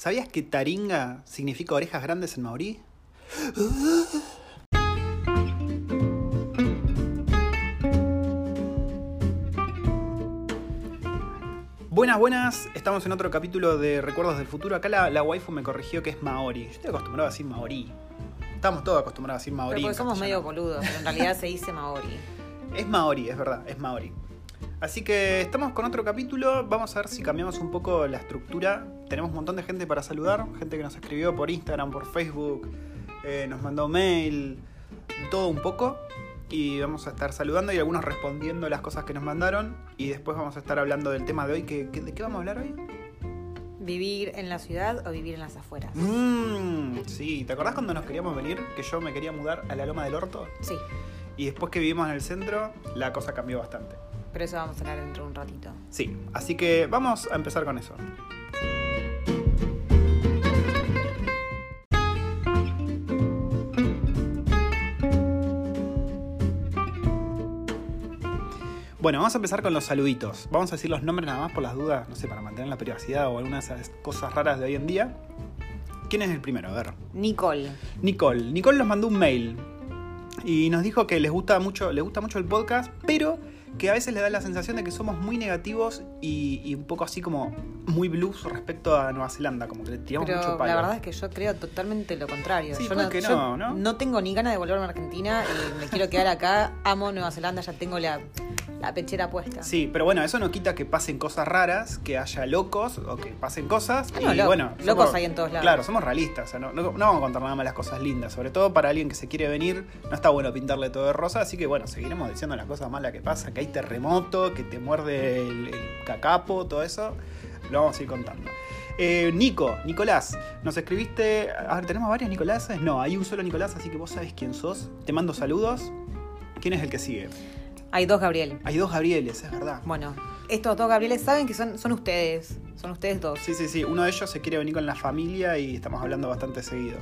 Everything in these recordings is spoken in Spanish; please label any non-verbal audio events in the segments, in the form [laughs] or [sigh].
¿Sabías que taringa significa orejas grandes en maorí? Buenas, buenas. Estamos en otro capítulo de Recuerdos del Futuro. Acá la, la waifu me corrigió que es maori. Yo estoy acostumbrado a decir maorí. Estamos todos acostumbrados a decir maorí. Pero porque somos medio boludos, pero en realidad se dice Maori. Es maorí, es verdad, es maorí. Así que estamos con otro capítulo. Vamos a ver si cambiamos un poco la estructura. Tenemos un montón de gente para saludar. Gente que nos escribió por Instagram, por Facebook, eh, nos mandó mail, todo un poco. Y vamos a estar saludando y algunos respondiendo las cosas que nos mandaron. Y después vamos a estar hablando del tema de hoy. que- ¿De qué vamos a hablar hoy? ¿Vivir en la ciudad o vivir en las afueras? Mmm, sí, ¿te acordás cuando nos queríamos venir? Que yo me quería mudar a la Loma del Orto. Sí, Y después que vivimos en el centro, la cosa cambió bastante. Pero eso vamos a hablar dentro de un ratito. Sí, así que vamos a empezar con eso. Bueno, vamos a empezar con los saluditos. Vamos a decir los nombres nada más por las dudas, no sé, para mantener la privacidad o algunas de esas cosas raras de hoy en día. ¿Quién es el primero? A ver. Nicole. Nicole. Nicole nos mandó un mail y nos dijo que les gusta mucho, les gusta mucho el podcast, pero que a veces le da la sensación de que somos muy negativos y, y un poco así como muy blues respecto a Nueva Zelanda, como que le tiramos mucho palo. la verdad es que yo creo totalmente lo contrario. Sí, yo ¿por qué yo no, no? tengo ni ganas de volverme a Argentina y me quiero quedar acá. Amo Nueva Zelanda, ya tengo la, la pechera puesta. Sí, pero bueno, eso no quita que pasen cosas raras, que haya locos o que pasen cosas. No, y lo- bueno, locos somos- hay en todos lados. Claro, somos realistas. o sea, no, no- no vamos a contar nada más las cosas lindas. Sobre todo para alguien que se quiere venir, no está bueno pintarle todo de rosa. Así que bueno, seguiremos diciendo las cosas malas que pasa, que hay terremoto, que te muerde el, el cacapo, todo eso. Lo vamos a ir contando. Eh, Nico, Nicolás, nos escribiste. A ver, ¿tenemos varios Nicoláses? No, hay un solo Nicolás, así que vos sabés quién sos. Te mando saludos. ¿Quién es el que sigue? Hay dos Gabriel. Hay dos Gabrieles, es verdad. Bueno, estos dos Gabrieles saben que son, son ustedes. Son ustedes dos. Sí, sí, sí. Uno de ellos se quiere venir con la familia y estamos hablando bastante seguido.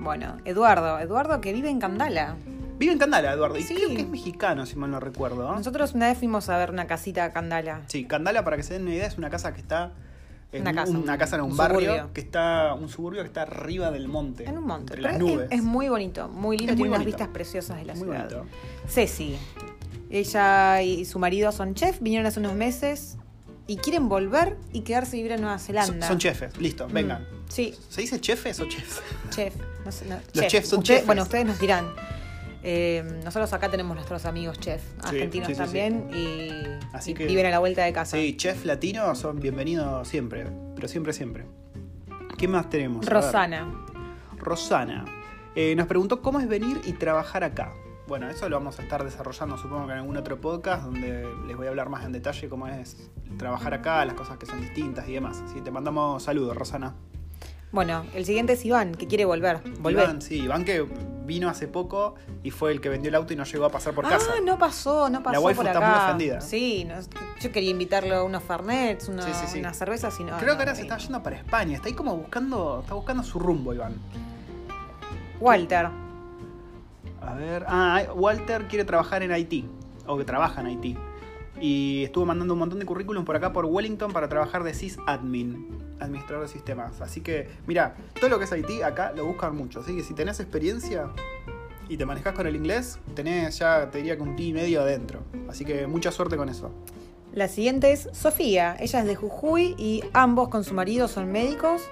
Bueno, Eduardo. Eduardo que vive en Candala. Vive en Candala, Eduardo. Y Sí. creo que es mexicano, si mal no recuerdo. ¿no? Nosotros una vez fuimos a ver una casita a Candala. Sí, Candala, para que se den una idea, es una casa que está. En Una casa, un- una un- casa en un, un barrio suburbio. que está. Un suburbio que está arriba del monte. En un monte. Entre las es- nubes. Es, muy bonito, muy lindo, Es muy tiene unas bonito. vistas preciosas de la Muy ciudad. bonito. Ceci. Ella y su marido son chef, vinieron hace unos meses y quieren volver y quedarse a vivir en Nueva Zelanda. son chefes, listo, Mm, vengan. Sí, ¿Se dice chefes o chefs? chef. No sé, no, Los chefs son Usted- chefes. Bueno, ustedes nos dirán. Eh, nosotros acá tenemos nuestros amigos chef, argentinos sí, sí, sí. también, y, Así y que- viven a la vuelta de casa. Sí, chef latino son bienvenidos siempre. Pero siempre, siempre. ¿Qué más tenemos? Rosana. Rosana eh, nos preguntó cómo es venir y trabajar acá. Bueno, eso lo vamos a estar desarrollando supongo que en algún otro podcast donde les voy a hablar más en detalle cómo es trabajar acá, las cosas que son distintas y demás. Así que te mandamos saludos, Rosana. Bueno, el siguiente es Iván, que quiere volver. Volver. Iván, sí, Iván que vino hace poco y fue el que vendió el auto y no llegó a pasar por ah, casa. no pasó, no pasó waifu por está muy ofendida. Sí, no, yo quería invitarlo a unos Fernets, una, Sí, sí, sí. unas cervezas y no. Creo no, que ahora se está yendo para España, está ahí como buscando, está buscando su rumbo, Iván. Walter. A ver, ah, Walter quiere trabajar en Haití, o que trabaja en Haití. Y estuvo mandando un montón de currículums por acá por Wellington para trabajar de sysadmin, administrador de sistemas. Así que, mira, todo lo que es Haití acá lo buscan mucho. Así que si tenés experiencia y te manejas con el inglés, tenés ya, te diría que un ti y medio adentro. Así que mucha suerte con eso. La siguiente es Sofía. Ella es de Jujuy y ambos con su marido son médicos.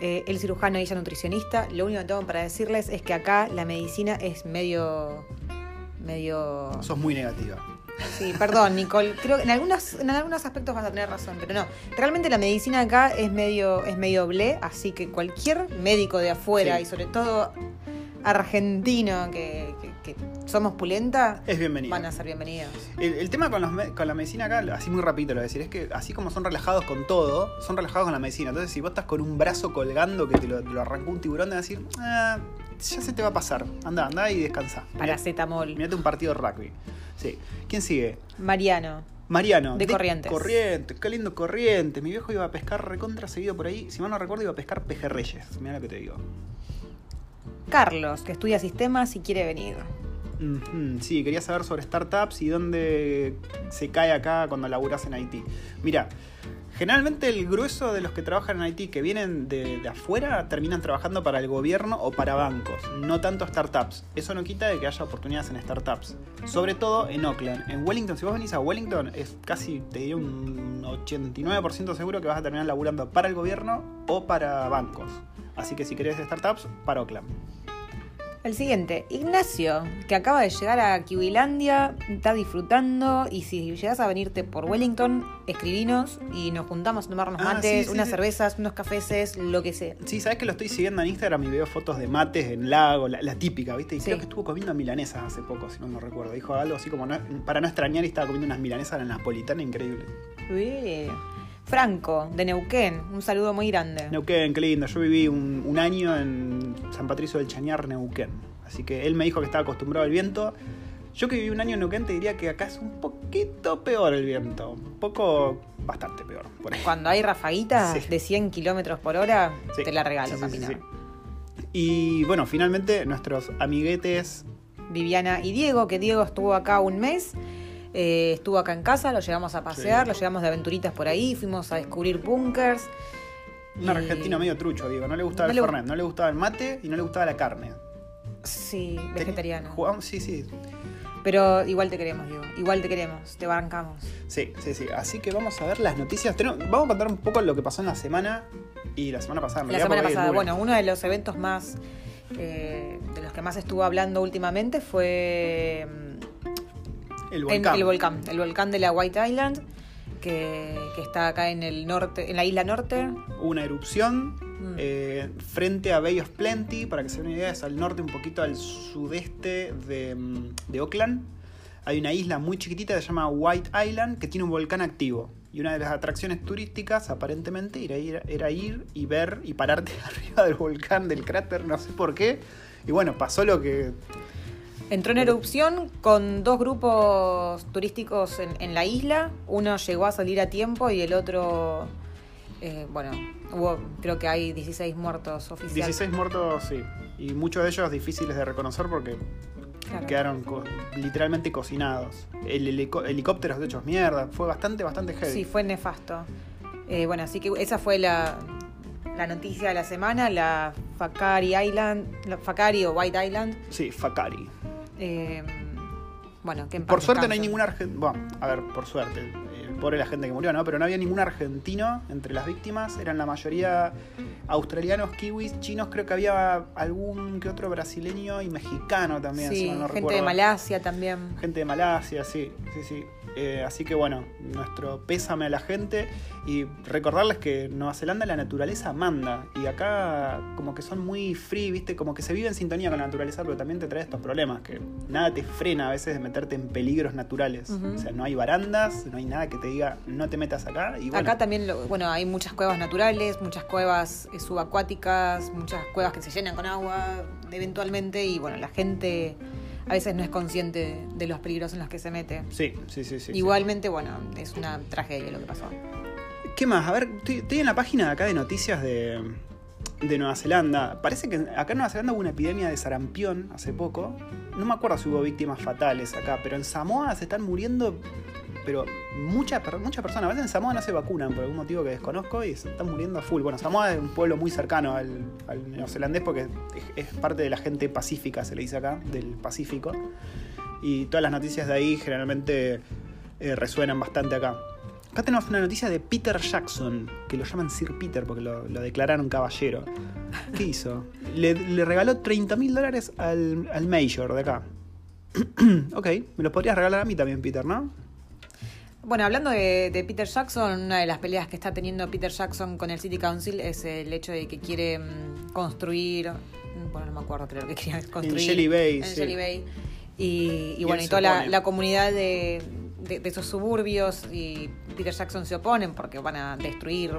Eh, él cirujano y ella nutricionista. Lo único que tengo para decirles es que acá la medicina es medio. medio. Sos muy negativa. Sí, perdón, Nicole. Creo que en algunos, en algunos aspectos vas a tener razón, pero no. Realmente la medicina acá es medio, es medio ble, así que cualquier médico de afuera Sí. y sobre todo argentino que, que- que somos pulenta, Es bienvenido. van a ser bienvenidos. El, el tema con, los con la medicina acá, así muy rápido lo voy a decir, es que así como son relajados con todo, son relajados con la medicina. Entonces, si vos estás con un brazo colgando que te lo, te lo arrancó un tiburón, te a decir, "Ah, ya se te va a pasar. Anda, anda y descansa. Paracetamol. Mirate un partido de rugby. Sí. ¿Quién sigue? Mariano. Mariano. De Corrientes. Corrientes, qué lindo Corrientes. Mi viejo iba a pescar recontra seguido por ahí. Si mal no recuerdo, iba a pescar pejerreyes. Mira lo que te digo. Carlos, que estudia sistemas y quiere venir. Sí, quería saber sobre startups y dónde se cae acá cuando laburas en Haití. Mira, Generalmente el grueso de los que trabajan en Haití que vienen de, afuera terminan trabajando para el gobierno o para bancos, no tanto startups. Eso no quita de que haya oportunidades en startups. Sobre todo en Oakland. En Wellington, si vos venís a Wellington, es casi, te diría un 89% seguro que vas a terminar laburando para el gobierno o para bancos. Así que si querés startups, para Oakland. El siguiente, Ignacio, que acaba de llegar a Kiwilandia, está disfrutando y si llegas a venirte por Wellington, escribinos y nos juntamos a tomar unos Ah, mates, sí, sí, unas sí. cervezas, unos cafeses, lo que sea. Sí, sabes que lo estoy siguiendo en Instagram y veo fotos de mates en lago, la, la típica, ¿viste? Y creo que estuvo comiendo milanesas hace poco, si no me recuerdo. Dijo algo así como no- para no extrañar y estaba comiendo unas milanesas a la napolitana increíble. Uy. Franco, de Neuquén, un saludo muy grande. Neuquén, qué lindo. Yo viví un, un año en San Patricio del Chañar, Neuquén. Así que él me dijo que estaba acostumbrado al viento. Yo que viví un año en Neuquén te diría que acá es un poquito peor el viento. Un poco, bastante peor. Por ahí. Cuando hay rafaguitas Sí. de 100 kilómetros por hora, Sí, te la regalo, sí. Y bueno, finalmente nuestros amiguetes Viviana y Diego, que Diego estuvo acá un mes. Eh, estuvo acá en casa, lo llevamos a pasear, Sí. lo llevamos de aventuritas por ahí, fuimos a descubrir bunkers. Un argentino medio trucho, digo. No le gustaba No el le- fernet, no le gustaba el mate y no le gustaba la carne. Sí, vegetariano. jugamos- sí, sí. Pero igual te queremos, Diego. Igual te queremos, te bancamos. Sí, sí, sí. Así que vamos a ver las noticias. Tenemos- vamos a contar un poco lo que pasó en la semana y la semana pasada. en La semana pasada, bueno, uno de los eventos más. eh, de los que más estuvo hablando últimamente fue. El en- volcán. el volcán. El volcán de la White Island, que, que está acá en el norte, en la isla norte. Una erupción Mm. eh, frente a Bay of Plenty, para que se den una idea, es al norte, un poquito al sudeste de, mm, de Oakland. Hay una isla muy chiquitita que se llama White Island que tiene un volcán activo. Y una de las atracciones turísticas, aparentemente, era ir, era ir y ver y pararte [laughs] arriba del volcán, del cráter, no sé por qué. Y bueno, pasó lo que Entró en erupción con dos grupos turísticos en, en la isla. Uno llegó a salir a tiempo y el otro. eh, bueno, hubo, creo que hay 16 muertos oficiales. 16 muertos, sí. Y muchos de ellos difíciles de reconocer porque Claro. quedaron co- literalmente cocinados. El helico- helicópteros de hechos mierda. Fue bastante, bastante heavy. Sí, fue nefasto. Eh, bueno, así que esa fue la, la noticia de la semana, la Fakari Island, la Fakari o White Island. Sí, Fakari. Eh, bueno, que Por suerte no hay ningún argentino. Bueno, a ver, por suerte. eh, pobre la gente que murió, ¿no? Pero no había ningún argentino entre las víctimas. Eran la mayoría australianos, kiwis, chinos. Creo que había algún que otro brasileño y mexicano también. si Sí, mal no gente de. Malasia también. Gente de Malasia, sí, sí, sí. Eh, así que bueno, nuestro pésame a la gente y recordarles que Nueva Zelanda la naturaleza manda y acá como que son muy free, viste, como que se vive en sintonía con la naturaleza, pero también te trae estos problemas, que nada te frena a veces de meterte en peligros naturales. O sea, no hay barandas, no hay nada que te diga no te metas acá. Y bueno, Acá también, lo- bueno, hay muchas cuevas naturales, muchas cuevas subacuáticas, muchas cuevas que se llenan con agua eventualmente y bueno, la gente a veces no es consciente de los peligros en los que se mete. Sí, sí, sí, sí. sí. Igualmente, bueno, es una tragedia lo que pasó. ¿Qué más? A ver, estoy, estoy en la página de acá de noticias de, de Nueva Zelanda. Parece que acá en Nueva Zelanda hubo una epidemia de sarampión hace poco. No me acuerdo si hubo víctimas fatales acá, pero en Samoa se están muriendo, pero muchas muchas personas. A veces en Samoa no se vacunan por algún motivo que desconozco y se están muriendo a full. Bueno, Samoa es un pueblo muy cercano al, neozelandés porque es, parte de la gente pacífica, se le dice acá, del Pacífico. Y todas las noticias de ahí generalmente eh, resuenan bastante acá. Acá tenemos una noticia de Peter Jackson, que lo llaman Sir Peter porque lo, declararon caballero. ¿Qué hizo? Le, le regaló 30 mil dólares al, al Major de acá. [clears throat] ok, me los podrías regalar a mí también, Peter, ¿no? Bueno, hablando de, de Peter Jackson, una de las peleas que está teniendo Peter Jackson con el City Council es el hecho de que quiere mm, construir, mm, bueno, no me acuerdo, creo que quería construir Jelly Bay, en sí. Jelly Bay. Y, y Y bueno, y toda la, comunidad de, de- de esos suburbios y Peter Jackson se oponen porque van a destruir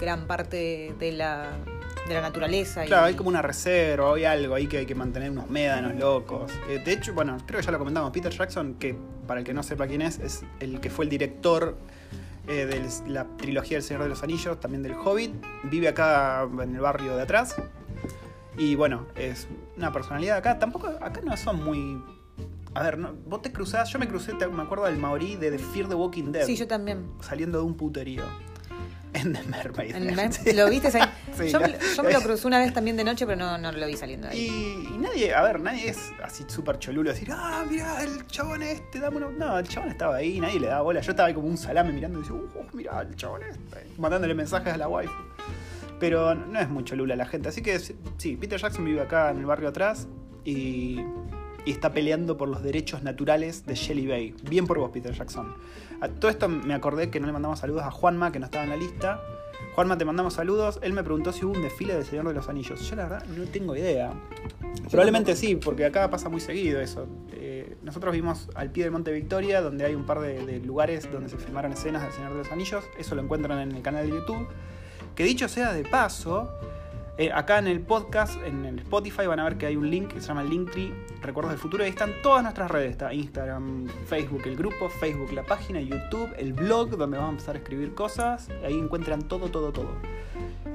gran parte de la, de la naturaleza. y- Claro, hay como una reserva, hay algo ahí que hay que mantener unos médanos locos. Eh, de hecho, bueno, creo que ya lo comentamos. Peter Jackson, que para el que no sepa quién es, es el que fue el director eh, de la trilogía del Señor de los Anillos, también del Hobbit. Vive acá en el barrio de atrás. Y bueno, es una personalidad acá. Tampoco, acá no son muy. A ver, no, vos te cruzás, yo me crucé, te- me acuerdo del Maorí de The Fear the Walking Dead, Sí, yo también. saliendo de un puterío. En The Mermaid. En Mer- Sí. ¿Lo viste? ahí? [laughs] Sí, yo, me, la- yo me lo [laughs] crucé una vez también de noche, pero no, no lo vi saliendo de ahí. Y, y nadie, a ver, nadie es así súper cholulo decir, ah, mira, el chabón este, dame una. No, el chabón estaba ahí, nadie le daba bola. Yo estaba ahí como un salame mirando y decía, uh, mira, el chabón este, mandándole mensajes a la wife. Pero no es muy cholula la gente. Así que sí, Peter Jackson vive acá en el barrio atrás y, y está peleando por los derechos naturales de Shelly Bay. Bien por vos, Peter Jackson. A todo esto me acordé que no le mandamos saludos a Juanma, que no estaba en la lista. Juanma, te mandamos saludos. Él me preguntó si hubo un desfile del Señor de los Anillos. Yo la verdad no tengo idea. Probablemente sí, porque acá pasa muy seguido eso. Eh, nosotros vimos al pie del Monte Victoria, donde hay un par de, de lugares donde se filmaron escenas del Señor de los Anillos. Eso lo encuentran en el canal de YouTube. Que dicho sea de paso, eh, acá en el podcast, en el Spotify, van a ver que hay un link que se llama Linktree Recuerdos del Futuro. Ahí están todas nuestras redes. Está Instagram, Facebook, el grupo, Facebook, la página, YouTube, el blog, donde vamos a empezar a escribir cosas. Ahí encuentran todo, todo, todo.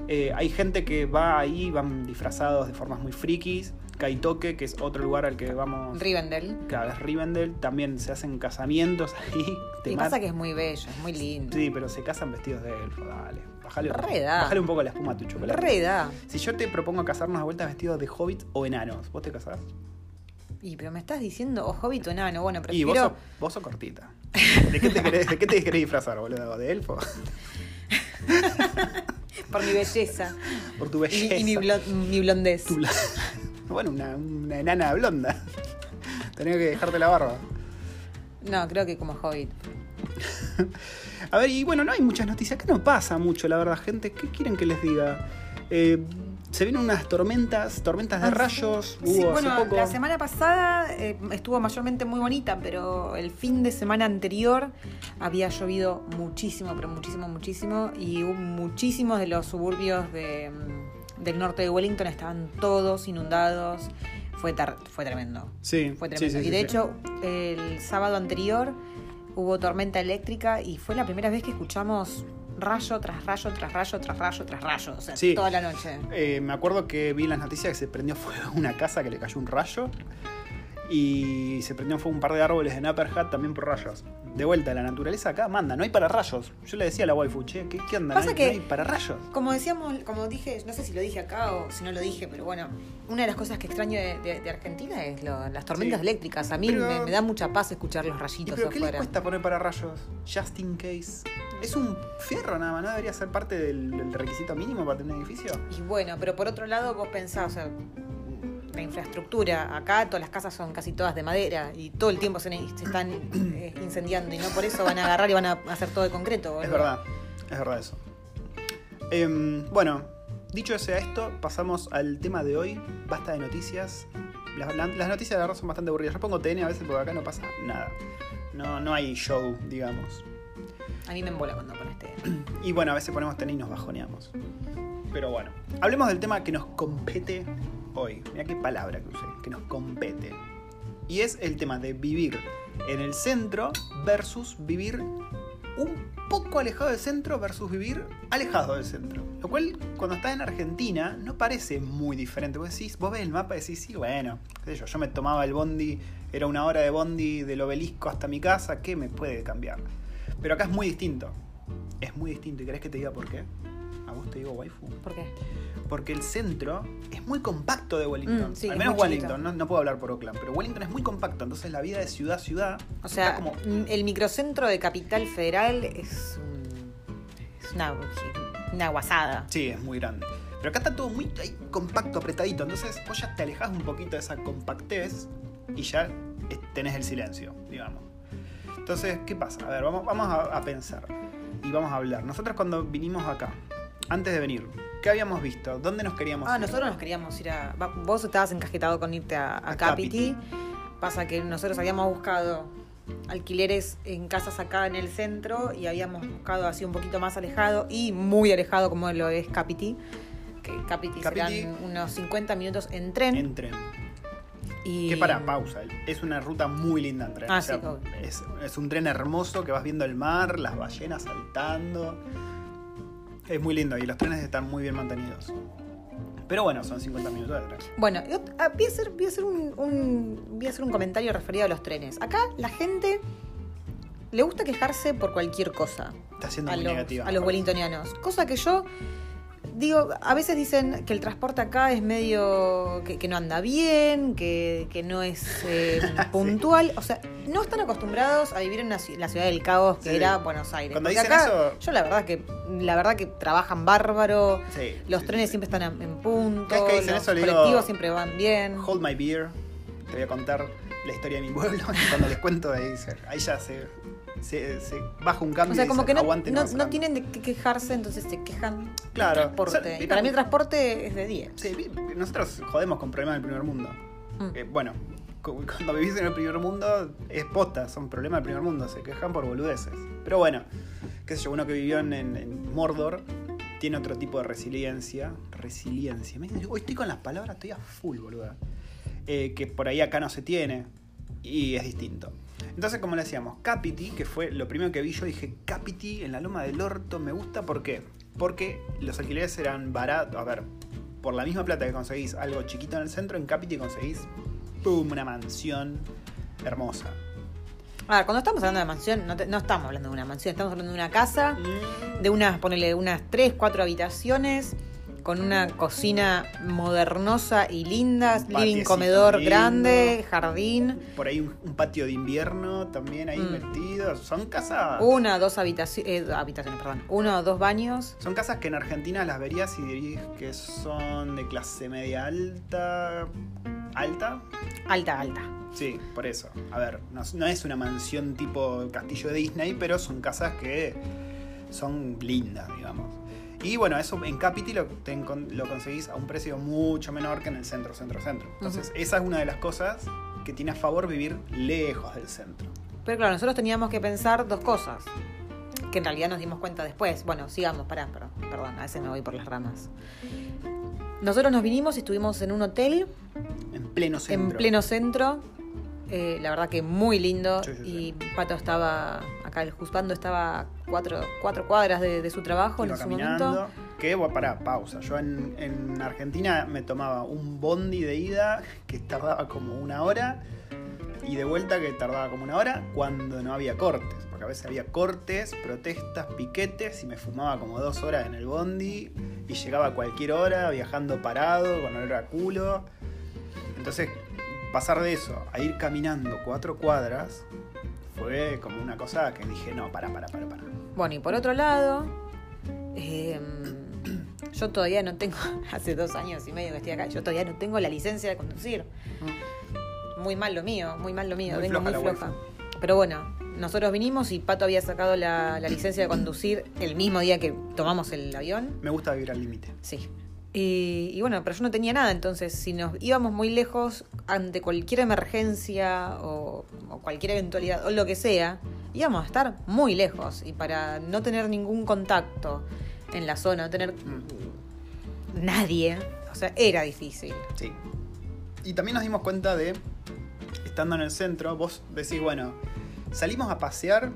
Eh, hay gente que va ahí, van disfrazados de formas muy frikis. Kaitoke, que es otro lugar al que vamos. Rivendell. Claro, es Rivendell. También se hacen casamientos ahí. Y pasa que es muy bello, es muy lindo. Sí, pero se casan vestidos de elfo, dale. Bajale, bajale un poco la espuma a tu chocolate. Re da. Si yo te propongo casarnos de vuelta vestidos de hobbits o enanos, ¿vos te casás? Y pero me estás diciendo, o hobbit o enano. Bueno, Y vos sos, prefiero. vos sos cortita. ¿De qué te querés, de qué te querés disfrazar, boludo? ¿De elfo? [laughs] Por mi belleza. Por tu belleza. y mi, blo- mi blondez. Tu Bueno, una, una enana blonda. Tenía que dejarte la barba. No, creo que como hobbit. [laughs] A ver, y bueno, no hay muchas noticias. Acá no pasa mucho, la verdad, gente. ¿Qué quieren que les diga? Eh, se vienen unas tormentas, tormentas de Ah, sí. rayos. Hubo Sí, hace bueno, poco. la semana pasada eh, estuvo mayormente muy bonita, pero el fin de semana anterior había llovido muchísimo, pero muchísimo, muchísimo, y hubo muchísimos de los suburbios de, mm, del norte de Wellington estaban todos inundados. Fue, fue tremendo. Sí, Fue tremendo. sí, y de hecho, el sábado anterior hubo tormenta eléctrica y fue la primera vez que escuchamos rayo tras rayo, tras rayo, tras rayo, tras rayo. O sea, Sí. toda la noche. Eh, me acuerdo que vi en las noticias que se prendió fuego una casa que le cayó un rayo. Y se prendió fuego un par de árboles en Upper Hat también por rayos. De vuelta, la naturaleza acá manda, no hay para rayos. Yo le decía a la waifu, che, ¿qué, qué onda? Pasa no, hay, que- no hay para rayos. Como decíamos, como dije, no sé si lo dije acá o si no lo dije, pero bueno, una de las cosas que extraño de, de- de Argentina es lo- las tormentas Sí. eléctricas. A mí Pero- me, me da mucha paz escuchar los ¿Y rayitos pero qué les afuera. cuesta poner para rayos? Just in case. Es un fierro nada más, ¿no? Debería ser parte del, del requisito mínimo para tener un edificio. Y bueno, pero por otro lado vos pensás, o sea, la infraestructura, acá todas las casas son casi todas de madera y todo el tiempo se, se están eh, incendiando y no por eso van a agarrar y van a hacer todo de concreto. Es verdad, es verdad eso. Em, bueno, dicho ese esto, pasamos al tema de hoy. Basta de noticias. Las, la- las noticias de verdad son bastante aburridas. Yo pongo TN a veces porque acá no pasa nada. No, no hay show, digamos. A mí me embola cuando pones este. [clears throat] Y bueno, a veces ponemos TN y nos bajoneamos. Pero bueno, hablemos del tema que nos compete hoy. Mira qué palabra que usé, que nos compete. Y es el tema de vivir en el centro versus vivir un poco alejado del centro versus vivir alejado del centro. Lo cual, cuando estás en Argentina, no parece muy diferente. Vos decís, vos ves el mapa y decís, sí, bueno, qué sé yo, yo me tomaba el bondi, era una hora de bondi del obelisco hasta mi casa, ¿qué me puede cambiar? Pero acá es muy distinto. Es muy distinto. ¿Y querés que te diga por qué? A vos te digo waifu. ¿Por qué? Porque el centro es muy compacto de Wellington. Mm, sí, Al menos Wellington, no, no puedo hablar por Oakland, pero Wellington es muy compacto. Entonces la vida de ciudad a ciudad O está sea, como mm, el microcentro de Capital Federal es, un- es una, una guasada. Sí, es muy grande. Pero acá está todo muy compacto, apretadito. Entonces vos ya te alejas un poquito de esa compactez y ya tenés el silencio, digamos. Entonces, ¿qué pasa? A ver, vamos, vamos a, a pensar y vamos a hablar. Nosotros cuando vinimos acá, antes de venir, ¿qué habíamos visto? ¿Dónde nos queríamos Ah, ir? nosotros nos queríamos ir a. Vos estabas encasquetado con irte a, a A Capiti. Pasa que nosotros habíamos buscado alquileres en casas acá en el centro y habíamos buscado así un poquito más alejado y muy alejado como lo es Capiti. Que Capiti, Capiti- serán unos 50 minutos en tren. En tren. y... Que para, pausa. Es una ruta muy linda en tren. Ah, O sea, sí, es, es un tren hermoso que vas viendo el mar, las ballenas saltando. Es muy lindo y los trenes están muy bien mantenidos. Pero bueno, son 50 minutos de tren. Bueno, yo, ah, voy a hacer, voy a hacer un, un- voy a hacer un comentario referido a los trenes. Acá la gente le gusta quejarse por cualquier cosa Está siendo a muy los, negativa. a los wellingtonianos. Cosa que yo digo, a veces dicen que el transporte acá es medio. que, que no anda bien, que, que no es eh, [laughs] puntual. O sea, no están acostumbrados a vivir en ci- la ciudad del caos que Sí. era Buenos Aires. Cuando Porque dicen acá, eso- yo la verdad que la verdad que trabajan bárbaro. Sí, Los trenes siempre están en punto. Vez que dicen los eso le digo, colectivos siempre van bien. Hold my beer. Te voy a contar la historia de mi pueblo. [laughs] Cuando les cuento, ahí, ahí ya se, se, se baja un cambio. O sea, y como dicen, que no, tienen de qué quejarse, entonces se quejan Claro. del transporte. O sea, y para mí el transporte es de 10. Sí, nosotros jodemos con problemas del primer mundo. Mm. Eh, bueno, cu- [laughs] cuando vivís en el primer mundo es posta, son problemas del primer mundo, se quejan por boludeces. Pero bueno, qué sé yo, uno que vivió en, en- en Mordor tiene otro tipo de resiliencia. Resiliencia. Me- Hoy estoy con las palabras, estoy a full, boluda. Eh, que por ahí acá no se tiene y es distinto. Entonces, como le decíamos, Capiti, que fue lo primero que vi, yo dije, Capiti en la loma del orto me gusta, ¿por qué? Porque los alquileres eran baratos, a ver, por la misma plata que conseguís algo chiquito en el centro, en Capiti conseguís, ¡pum!, una mansión hermosa. A ver, cuando estamos hablando de mansión, no, te- no estamos hablando de una mansión, estamos hablando de una casa, de unas, ponele, unas 3, 4 habitaciones, con una cocina modernosa y linda, living, comedor lindo. grande, jardín, Por ahí un, un patio de invierno también ahí Mm. metido. Son casas... una o dos habitaci- eh, habitaciones, perdón, uno o dos baños. Son casas que en Argentina las verías y dirías que son de clase media alta. ¿Alta? Alta, alta. Sí, por eso. A ver, no, no es una mansión tipo castillo de Disney, pero son casas que son lindas, digamos. Y bueno, eso en Capiti lo, te lo conseguís a un precio mucho menor que en el centro, centro, centro. Entonces, esa es una de las cosas que tiene a favor vivir lejos del centro. Pero claro, nosotros teníamos que pensar dos cosas. Que en realidad nos dimos cuenta después. Bueno, sigamos, pará, perdón, perdón, a veces me voy por las ramas. Nosotros nos vinimos y estuvimos en un hotel En pleno centro. en pleno centro. eh, la verdad que muy lindo. Sí, sí, sí. Y Pato estaba, acá el juzgando estaba cuatro, cuatro cuadras de, de su trabajo Iba en su caminando. momento. Que, pará, pausa. Yo en, en Argentina me tomaba un bondi de ida que tardaba como una hora y de vuelta que tardaba como una hora cuando no había cortes. Porque a veces había cortes, protestas, piquetes y me fumaba como dos horas en el bondi y llegaba a cualquier hora viajando parado con olor a culo. Entonces, pasar de eso a ir caminando cuatro cuadras fue como una cosa que dije, no, para, para, para, para. Bueno, y por otro lado, eh, [clears throat] yo todavía no tengo, [laughs] hace dos años y medio que estoy acá, yo todavía no tengo la licencia de conducir. Muy mal lo mío, muy mal lo mío, Muy vengo floja muy floja. Pero bueno, nosotros vinimos y Pato había sacado la, la licencia de conducir el mismo día que tomamos el avión. Me gusta vivir al límite. Sí. Y, y bueno, pero yo no tenía nada, entonces si nos íbamos muy lejos ante cualquier emergencia o, o cualquier eventualidad o lo que sea, íbamos a estar muy lejos y para no tener ningún contacto en la zona, no tener Mm. nadie, o sea, era difícil. Sí. Y también nos dimos cuenta de, estando en el centro, vos decís, bueno, salimos a pasear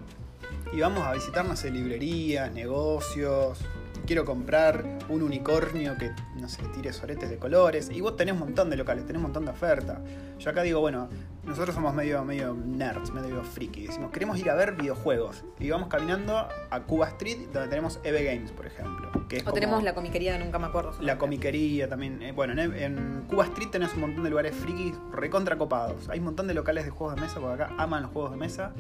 y vamos a visitar, no sé, librerías, negocios. Quiero comprar un unicornio que, no sé, tire soretes de colores. Y vos tenés un montón de locales, tenés un montón de oferta. Yo acá digo, bueno, nosotros somos medio, medio nerds, medio friki. Decimos, queremos ir a ver videojuegos. Y vamos caminando a Cuba Street, donde tenemos EVE Games, por ejemplo. Que es O tenemos la comiquería, nunca me acuerdo. la comiquería también. eh, bueno, en, en Cuba Street tenés un montón de lugares frikis recontra copados. Hay un montón de locales de juegos de mesa, porque acá aman los juegos de mesa.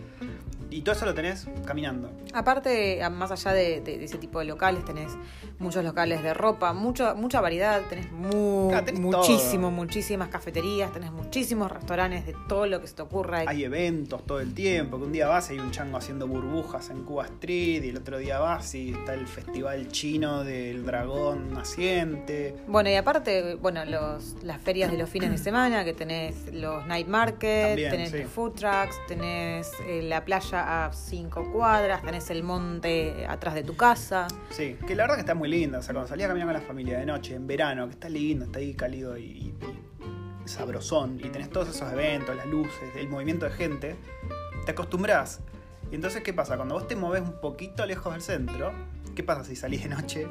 Y todo eso lo tenés caminando. Aparte, más allá de, de- de ese tipo de locales, tenés muchos locales de ropa, mucho, mucha variedad, tenés, mu- Ah, tenés muchísimo, todo. muchísimas cafeterías, tenés muchísimos restaurantes de todo lo que se te ocurra. Hay eventos todo el tiempo, que un día vas y hay un chango haciendo burbujas en Cuba Street, y el otro día vas y está el festival chino del dragón naciente. Bueno, y aparte, bueno, los, las ferias de los fines de semana, que tenés los night market, También, tenés sí. los food trucks, tenés eh, la playa a cinco cuadras, tenés el monte atrás de tu casa. Sí, que la verdad que está muy linda. O sea, cuando salía a caminar con la familia de noche, en verano, que está lindo, está ahí cálido y sabrosón, y tenés todos esos eventos, las luces, el movimiento de gente, te acostumbras. Y entonces, ¿qué pasa? Cuando vos te movés un poquito lejos del centro, ¿qué pasa si salís de noche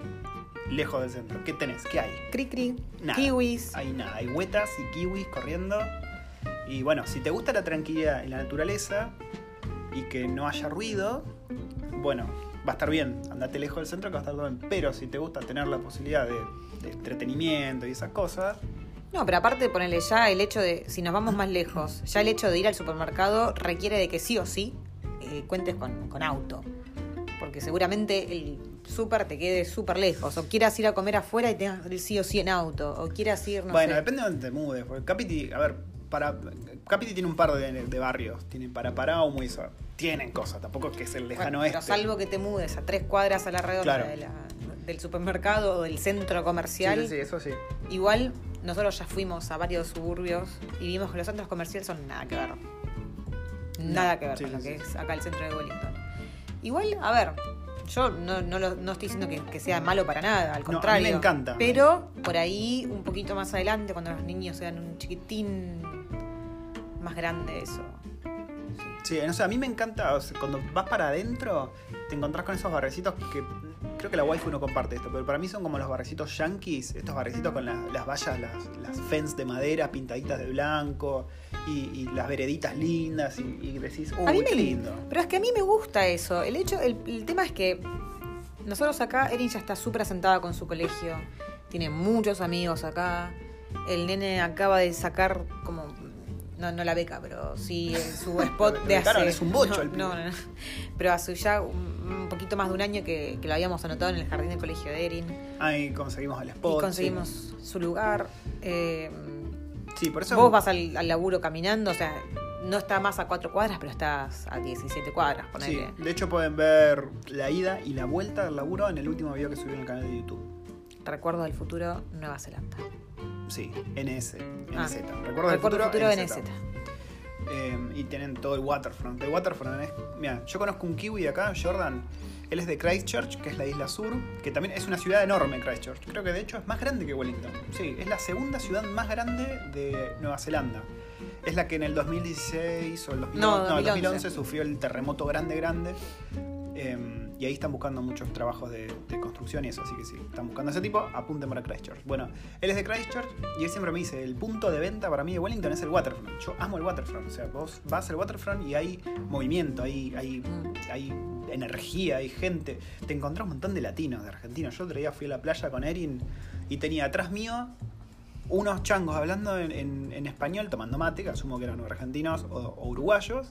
lejos del centro? ¿Qué tenés? ¿Qué hay? Cri cri, Nada. kiwis. Hay nada, hay huetas y kiwis corriendo. Y bueno, si te gusta la tranquilidad y la naturaleza, y que no haya ruido, bueno, va a estar bien. Andate lejos del centro que va a estar todo bien. Pero si te gusta tener la posibilidad de, de entretenimiento y esas cosas, No, pero aparte ponerle ya el hecho de, si nos vamos más lejos, ya el hecho de ir al supermercado requiere de que sí o sí eh, cuentes con, con auto. Porque seguramente el súper te quede súper lejos. O quieras ir a comer afuera y tengas ir sí o sí en auto. O quieras ir, no bueno, sé. depende de dónde te mudes. Porque Capiti, a ver, para Capiti tiene un par de, de barrios. Tiene para Paraumo y eso. Tienen cosas, tampoco es que es el lejano Bueno, pero este. salvo que te mudes a tres cuadras a la redonda Claro. de la- del supermercado o del centro comercial, sí, sí, eso sí. igual nosotros ya fuimos a varios suburbios y vimos que los centros comerciales son nada que ver. Nada que ver Sí, con lo que sí. es acá el centro de Wellington. Igual, a ver, yo no, no, lo- no estoy diciendo que, que sea malo para nada, al No, a mí contrario. me encanta. Pero por ahí, un poquito más adelante, cuando los niños sean un chiquitín más grande, eso. Sí. No sé, a mí me encanta, o sea, cuando vas para adentro, te encontrás con esos barrecitos que creo que la waifu no comparte esto, pero para mí son como los barrecitos yankees, estos barrecitos con las, las vallas, las, las fence de madera pintaditas de blanco y, y las vereditas lindas y, y decís, A mí uy, qué me- lindo. Pero es que a mí me gusta eso. El hecho, el, el tema es que nosotros acá, Erin ya está súper asentada con su colegio. Tiene muchos amigos acá. El nene acaba de sacar como. No, no la beca, pero sí eh, su [laughs] spot de hace. es un bocho no, el no, no, no. Pero hace ya un, un poquito más de un año que, que lo habíamos anotado en el jardín del colegio de Erin. Ahí conseguimos el spot. y conseguimos su lugar. Eh, Sí, Sí, por eso. Vos vas al, al laburo caminando, o sea, no está más a cuatro cuadras, pero estás a 17 cuadras, Sí, ponele. de hecho pueden ver la ida y la vuelta del laburo en el último video que subí en el canal de YouTube. Recuerdo del futuro, Nueva Zelanda. Sí, NS, Ah, NZ. Recuerdo del futuro, del NZ. NZ. Eh, y tienen todo el waterfront. El waterfront es. Mira, yo conozco un kiwi de acá, Jordan. Él es de Christchurch, que es la isla sur, que también es una ciudad enorme, Christchurch. Creo que de hecho es más grande que Wellington. Sí, es la segunda ciudad más grande de Nueva Zelanda. Es la que en el 2016 o el 2011, No, no, el 2011. 2011 sufrió el terremoto grande, grande. Eh, y ahí están buscando muchos trabajos de, construcción y eso, así que sí, están buscando ese tipo, apunten para Christchurch. Bueno, él es de Christchurch y él siempre me dice, el punto de venta para mí de Wellington es el waterfront. Yo amo el waterfront, o sea, vos vas al waterfront y hay movimiento, hay, hay, hay energía, hay gente. Te encontrás un montón de latinos, de argentinos. Yo otro día fui a la playa con Erin y tenía atrás mío unos changos hablando en, en- en español, tomando mate, que asumo que eran argentinos o, o uruguayos.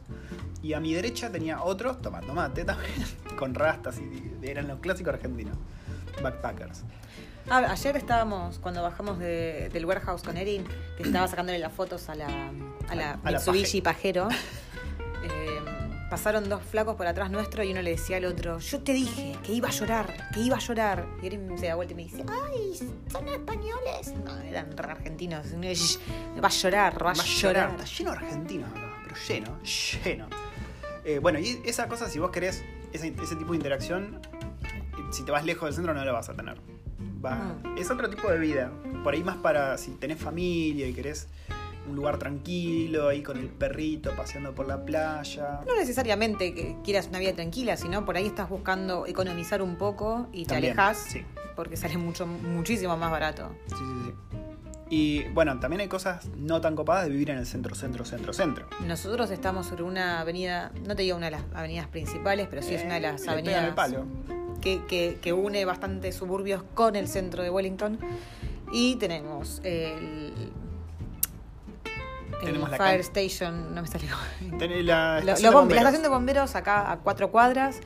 Y a mi derecha tenía otros tomando mate [laughs] también, con rastas, y eran los clásicos argentinos. Backpackers. Ah, ayer estábamos, cuando bajamos de- del warehouse con Erin, que estaba sacándole las fotos a la, a la A la Mitsubishi Pajero, [laughs] eh, pasaron dos flacos por atrás nuestro y uno le decía al otro, yo te dije que iba a llorar, que iba a llorar. Y Erin se da vuelta y me dice, ay, son españoles. No, eran re argentinos. Y uno dice, "Shh, Va a llorar, va a Va a llorar. Está lleno de argentinos acá, pero lleno, lleno. Eh, bueno, y esa cosa, si vos querés ese, ese tipo de interacción, si te vas lejos del centro no lo vas a tener. Va-. Es otro tipo de vida. Por ahí más para si tenés familia y querés un lugar tranquilo, ahí con el perrito paseando por la playa. No necesariamente que quieras una vida tranquila, sino por ahí estás buscando economizar un poco y te alejas Sí, porque sale mucho, muchísimo más barato. sí, sí, sí. Y bueno, también hay cosas no tan copadas de vivir en el centro, centro, centro, centro. Nosotros estamos sobre una avenida, no te digo una de las avenidas principales, pero sí es una de las Eh, le pegan el avenidas palo. que, que- que une bastantes suburbios con el centro de Wellington. Y tenemos el, el Tenemos la Fire Station, no me salió. La estación de la bomberos. estación de bomberos acá a cuatro cuadras.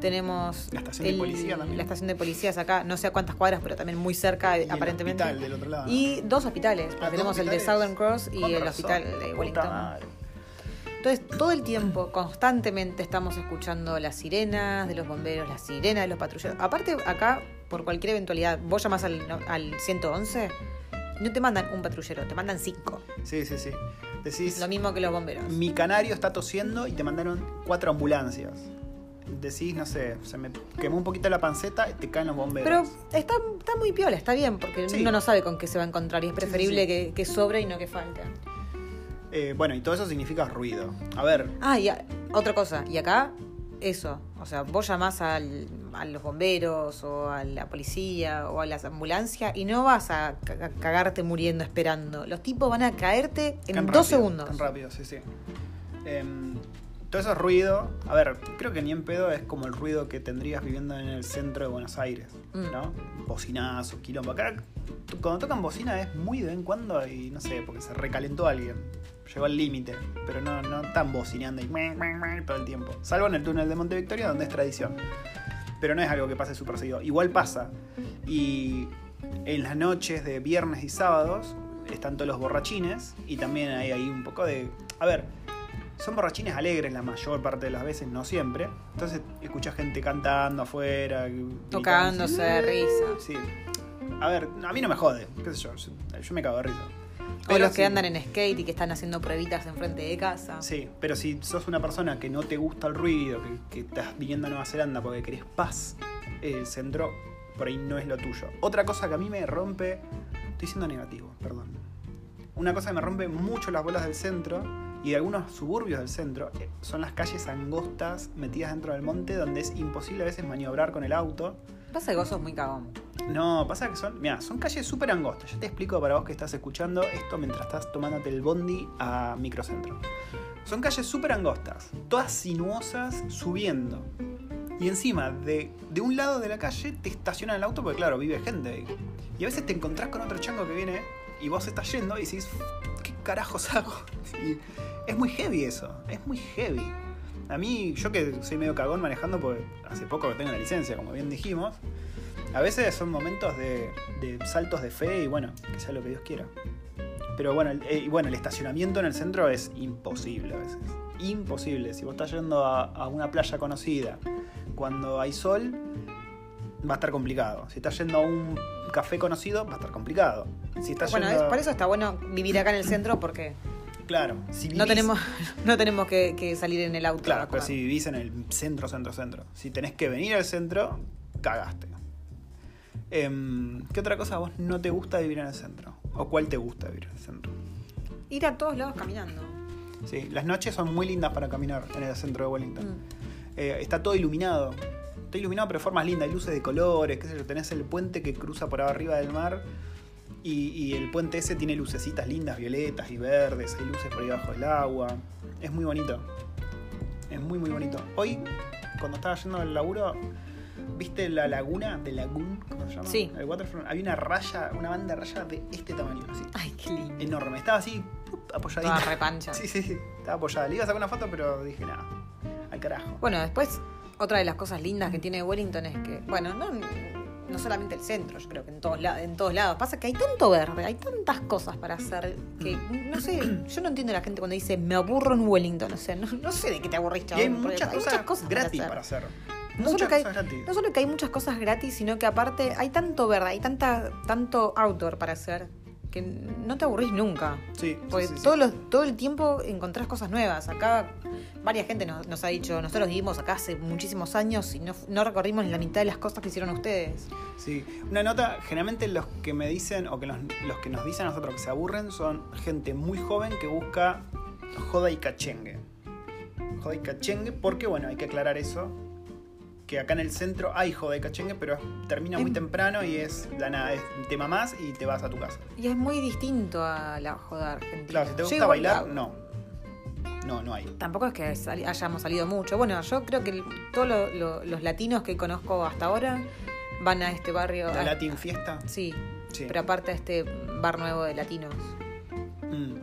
Tenemos La estación de policía también. La estación de policías acá, no sé a cuántas cuadras, pero también muy cerca, Y el aparentemente. hospital del otro lado. Y dos hospitales. Ah, dos tenemos el de. Southern Cross y el hospital de Wellington. Entonces, todo el tiempo, constantemente estamos escuchando las sirenas de los bomberos, las sirenas de los patrulleros. Aparte, acá, por cualquier eventualidad, vos llamás al, al 111, no te mandan un patrullero, te mandan cinco. Sí, sí, sí. Decís, Lo mismo que los bomberos. mi canario está tosiendo y te mandaron cuatro ambulancias. Decís, no sé, se me quemó un poquito la panceta y te caen los bomberos. Pero está, está muy piola, está bien, porque Sí. uno no sabe con qué se va a encontrar y es sí, preferible sí. Que, que sobre y no que falte. Eh, bueno, y todo eso significa ruido. A ver, Ah, y a- otra cosa, y acá, eso, o sea, vos llamás al- a los bomberos o a la policía o a las ambulancias y no vas a ca- a cagarte muriendo esperando. Los tipos van a caerte en tan dos rápido, segundos. Tan rápido, sí, sí. Em, todo eso es ruido. A ver, creo que ni en pedo es como el ruido que tendrías viviendo en el centro de Buenos Aires, Mm. ¿no? Bocinazos, quilombo. Acá, cuando tocan bocina es muy de vez en cuando y no sé, porque se recalentó alguien. Llegó al límite, pero no, no están bocineando y todo el tiempo. Salvo en el túnel de Monte Victoria, donde es tradición. Pero no es algo que pase súper seguido. Igual pasa. Y en las noches de viernes y sábados están todos los borrachines y también hay ahí un poco de... A ver, son borrachines alegres la mayor parte de las veces, no siempre. Entonces escuchas gente cantando afuera, Tocándose de risa. Sí. A ver, a mí no me jode, qué sé yo, yo, yo me cago de risa. O los que sí- andan en skate y que están haciendo pruebitas enfrente de casa. Sí, pero si sos una persona que no te gusta el ruido, que, que estás viniendo a Nueva Zelanda porque querés paz, el centro por ahí no es lo tuyo. Otra cosa que a mí me rompe, estoy siendo negativo, perdón. Una cosa que me rompe mucho las bolas del centro y de algunos suburbios del centro eh, son las calles angostas metidas dentro del monte donde es imposible a veces maniobrar con el auto. Pasa que vos sos muy cagón. No, pasa que son, mira, son calles súper angostas. Yo te explico para vos que estás escuchando esto mientras estás tomándote el bondi a microcentro. Son calles súper angostas, todas sinuosas, subiendo. Y encima, de, de un lado de la calle te estaciona el auto porque, claro, vive gente. Y a veces te encontrás con otro chango que viene y vos estás yendo y decís, ¿qué carajos hago? [laughs] Y es muy heavy eso, es muy heavy. A mí, yo que soy medio cagón manejando porque hace poco que tengo la licencia, como bien dijimos, a veces son momentos de, de saltos de fe y bueno, que sea lo que Dios quiera. Pero bueno el, eh, y bueno, el estacionamiento en el centro es imposible a veces. Imposible. Si vos estás yendo a, a una playa conocida cuando hay sol, va a estar complicado. Si estás yendo a un café conocido, va a estar complicado. Si estás Bueno, yendo... es- por eso está bueno vivir acá en el centro porque Claro. Si no vivís- tenemos, [laughs] no tenemos que, que salir en el auto. Claro, pero si vivís en el centro, centro, centro. Si tenés que venir al centro, cagaste. Em, ¿Qué otra cosa a vos no te gusta vivir en el centro? ¿O cuál te gusta vivir en el centro? Ir a todos lados caminando. Sí, las noches son muy lindas para caminar en el centro de Wellington. Mm. Eh, está todo iluminado. Está iluminado pero de formas lindas, hay luces de colores, qué sé yo, tenés el puente que cruza por arriba del mar y, y el puente ese tiene lucecitas lindas, violetas y verdes, hay luces por ahí abajo del agua. Es muy bonito. Es muy muy bonito. Hoy, cuando estaba yendo al laburo, ¿viste la laguna de Lagoon? ¿Cómo se llama? Sí. El waterfront. Había una raya, una banda de raya de este tamaño, así. Ay, qué lindo. Enorme. Estaba así, apoyadita. Toda repancha. Sí, sí, sí. Estaba apoyada. Le iba a sacar una foto, pero dije, nada. Al carajo. Bueno, después, otra de las cosas lindas que tiene Wellington es que, bueno, no, no solamente el centro, yo creo que en todos, la- en todos lados. Pasa que hay tanto verde, hay tantas cosas para hacer que, no sé, yo no entiendo a la gente cuando dice me aburro en Wellington. O sea, no, no sé de qué te aburrís, Y hay chabón, porque muchas cosas, gratis para hacer. hacer. No solo, muchas que hay, no solo que hay muchas cosas gratis, sino que aparte hay tanto verde, hay tanta, tanto outdoor para hacer que no te aburrís nunca. Sí, Porque sí, sí. todos los- todo el tiempo encontrás cosas nuevas. Acá varias gente nos, nos ha dicho, nosotros vivimos acá hace muchísimos años y no, no recorrimos ni la mitad de las cosas que hicieron ustedes. Sí. Una nota, generalmente los que me dicen, o que los, los que nos dicen a nosotros que se aburren, son gente muy joven que busca joda y cachengue. Joda y cachengue, porque bueno, hay que aclarar eso. Que acá en el centro hay y cachengue, pero termina muy Em. temprano y es la nada, es te mamás y te vas a tu casa. Y es muy distinto a la joda argentina. Claro, si te gusta bailar, no. No, no hay. Tampoco es que hayamos salido mucho. Bueno, yo creo que todos lo- lo- los latinos que conozco hasta ahora van a este barrio. La a- Latin Fiesta. Sí, Sí. pero aparte a este bar nuevo de latinos. Mm.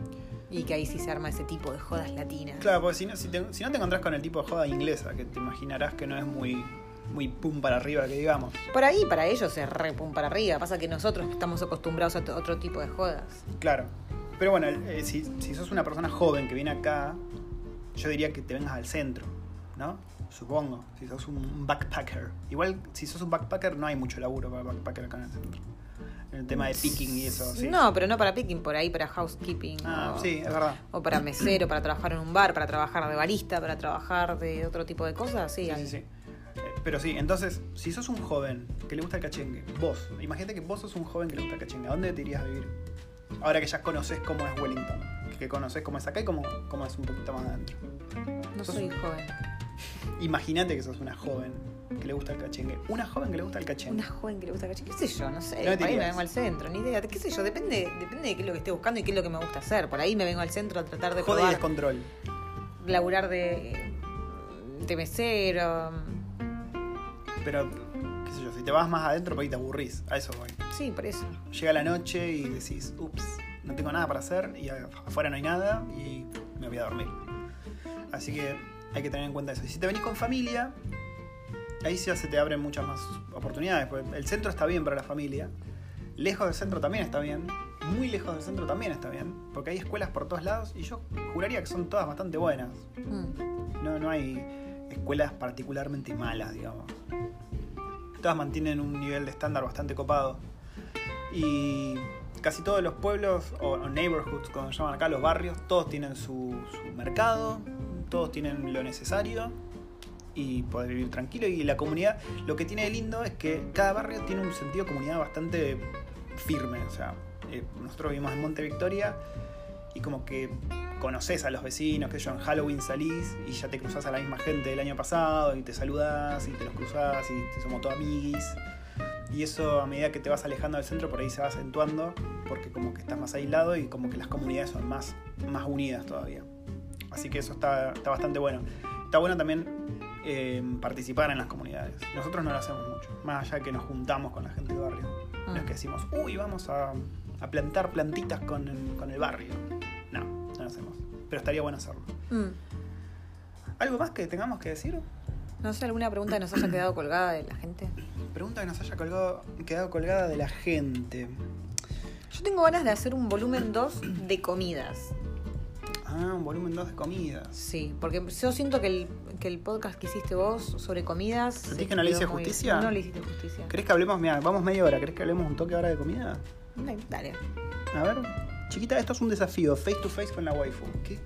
Y que ahí sí se arma ese tipo de jodas latinas. Claro, porque si no, si, te, si no te encontrás con el tipo de joda inglesa, que te imaginarás que no es muy, muy pum para arriba, que digamos. Por ahí para ellos es re pum para arriba. Pasa que nosotros estamos acostumbrados a otro tipo de jodas. Claro. Pero bueno, eh, si, si sos una persona joven que viene acá, yo diría que te vengas al centro, ¿no? Supongo, si sos un backpacker. Igual, si sos un backpacker, no hay mucho laburo para backpacker acá en el centro. En el tema de picking y eso, sí. No, pero no para picking, por ahí para housekeeping. Ah, o, sí, es verdad. o para mesero, para trabajar en un bar, para trabajar de barista, para trabajar de otro tipo de cosas. Sí, Sí, hay. sí, sí. Eh, Pero sí, entonces, si sos un joven que le gusta el cachengue, vos, imagínate que vos sos un joven que le gusta el cachengue, ¿a dónde te irías a vivir? Ahora que ya conoces cómo es Wellington, que conoces cómo es acá y cómo, cómo es un poquito más adentro. No soy joven. Imagínate que sos una joven que le gusta el cachengue. Una joven que le gusta el cachengue. Una joven que le gusta el cachengue. ¿Qué sé yo? No sé. ¿Dónde te por ahí me vengo al centro, ni idea. ¿Qué sé yo? Depende, depende de qué es lo que esté buscando y qué es lo que me gusta hacer. Por ahí me vengo al centro a tratar de Joda y probar, descontrol. laburar de, de mesero. Pero, qué sé yo, si te vas más adentro, por ahí te aburrís. A eso voy. Sí, por eso. Llega la noche y decís, ups, no tengo nada para hacer y afuera no hay nada y me voy a dormir. Así que hay que tener en cuenta eso. Y si te venís con familia, ahí sí ya se te abren muchas más oportunidades. Pues el centro está bien para la familia. Lejos del centro también está bien. Muy lejos del centro también está bien. Porque hay escuelas por todos lados y yo juraría que son todas bastante buenas. Mm. No, no hay escuelas particularmente malas, digamos. Todas mantienen un nivel de estándar bastante copado. Y casi todos los pueblos, o, o neighborhoods, como se llaman acá, los barrios, todos tienen su, su mercado, todos tienen lo necesario y poder vivir tranquilo. Y la comunidad, lo que tiene de lindo es que cada barrio tiene un sentido de comunidad bastante firme. O sea, eh, nosotros vivimos en Monte Victoria y como que conoces a los vecinos, que yo en Halloween salís y ya te cruzás a la misma gente del año pasado y te saludás y te los cruzás y te somos todos amiguis. Y eso a medida que te vas alejando del centro por ahí se va acentuando porque como que estás más aislado y como que las comunidades son más, más unidas todavía. Así que eso está, está bastante bueno. Está bueno también eh, participar en las comunidades. Nosotros no lo hacemos mucho, más allá de que nos juntamos con la gente del barrio. No es que decimos, uy, vamos a, a plantar plantitas con el, con el barrio. No, no lo hacemos. Pero estaría bueno hacerlo. Mm. ¿Algo más que tengamos que decir? No sé, alguna pregunta que nos haya quedado colgada de la gente. Pregunta que nos haya colgado, quedado colgada de la gente. Yo tengo ganas de hacer un volumen 2 de comidas. Ah, un volumen 2 de comidas. Sí, porque yo siento que el, que el podcast que hiciste vos sobre comidas. ¿Sentís se que no le hice muy- justicia? No le hiciste justicia. ¿Crees que hablemos? Mira, vamos media hora. ¿Crees que hablemos un toque ahora de comida? Dale. A ver, chiquita, esto es un desafío, face to face con la waifu. ¿Qué?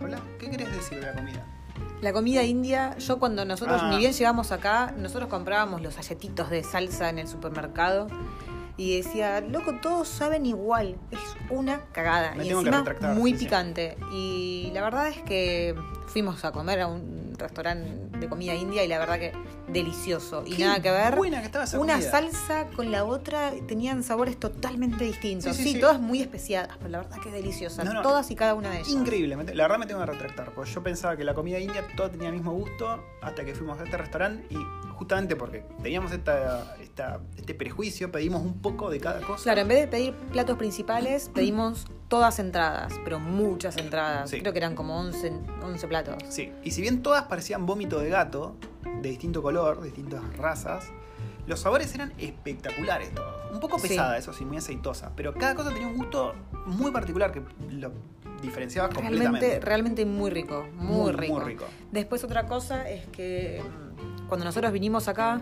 Habla, ¿qué querés decir de la comida? La comida india, yo cuando nosotros, Ah. ni bien llegamos acá, nosotros comprábamos los galletitos de salsa en el supermercado y decía, loco, todos saben igual, es una cagada. Me y tengo encima muy sí, sí. picante. Y la verdad es que fuimos a comer a un restaurante de comida india y la verdad que delicioso. Y Qué nada que ver. buena que estaba esa Una comida. salsa con la otra tenían sabores totalmente distintos. Sí, Sí, sí, sí. todas muy especiadas, pero la verdad que deliciosas. No, no, todas y cada una de ellas. Increíble, la verdad me tengo que retractar, porque yo pensaba que la comida india todo tenía el mismo gusto hasta que fuimos a este restaurante y justamente porque teníamos esta, esta- este prejuicio pedimos un poco de cada cosa. Claro, en vez de pedir platos principales, pedimos todas entradas, pero muchas entradas. Sí. Creo que eran como 11, 11 platos. Sí, y si bien todas parecían vómito de gato, de distinto color, de distintas razas, los sabores eran espectaculares todos. Un poco Sí. pesada, eso sí, muy aceitosa, pero cada cosa tenía un gusto muy particular que lo diferenciaba Realmente, completamente. realmente muy rico, muy, Muy, rico. muy rico. Después otra cosa es que mm, cuando nosotros vinimos acá,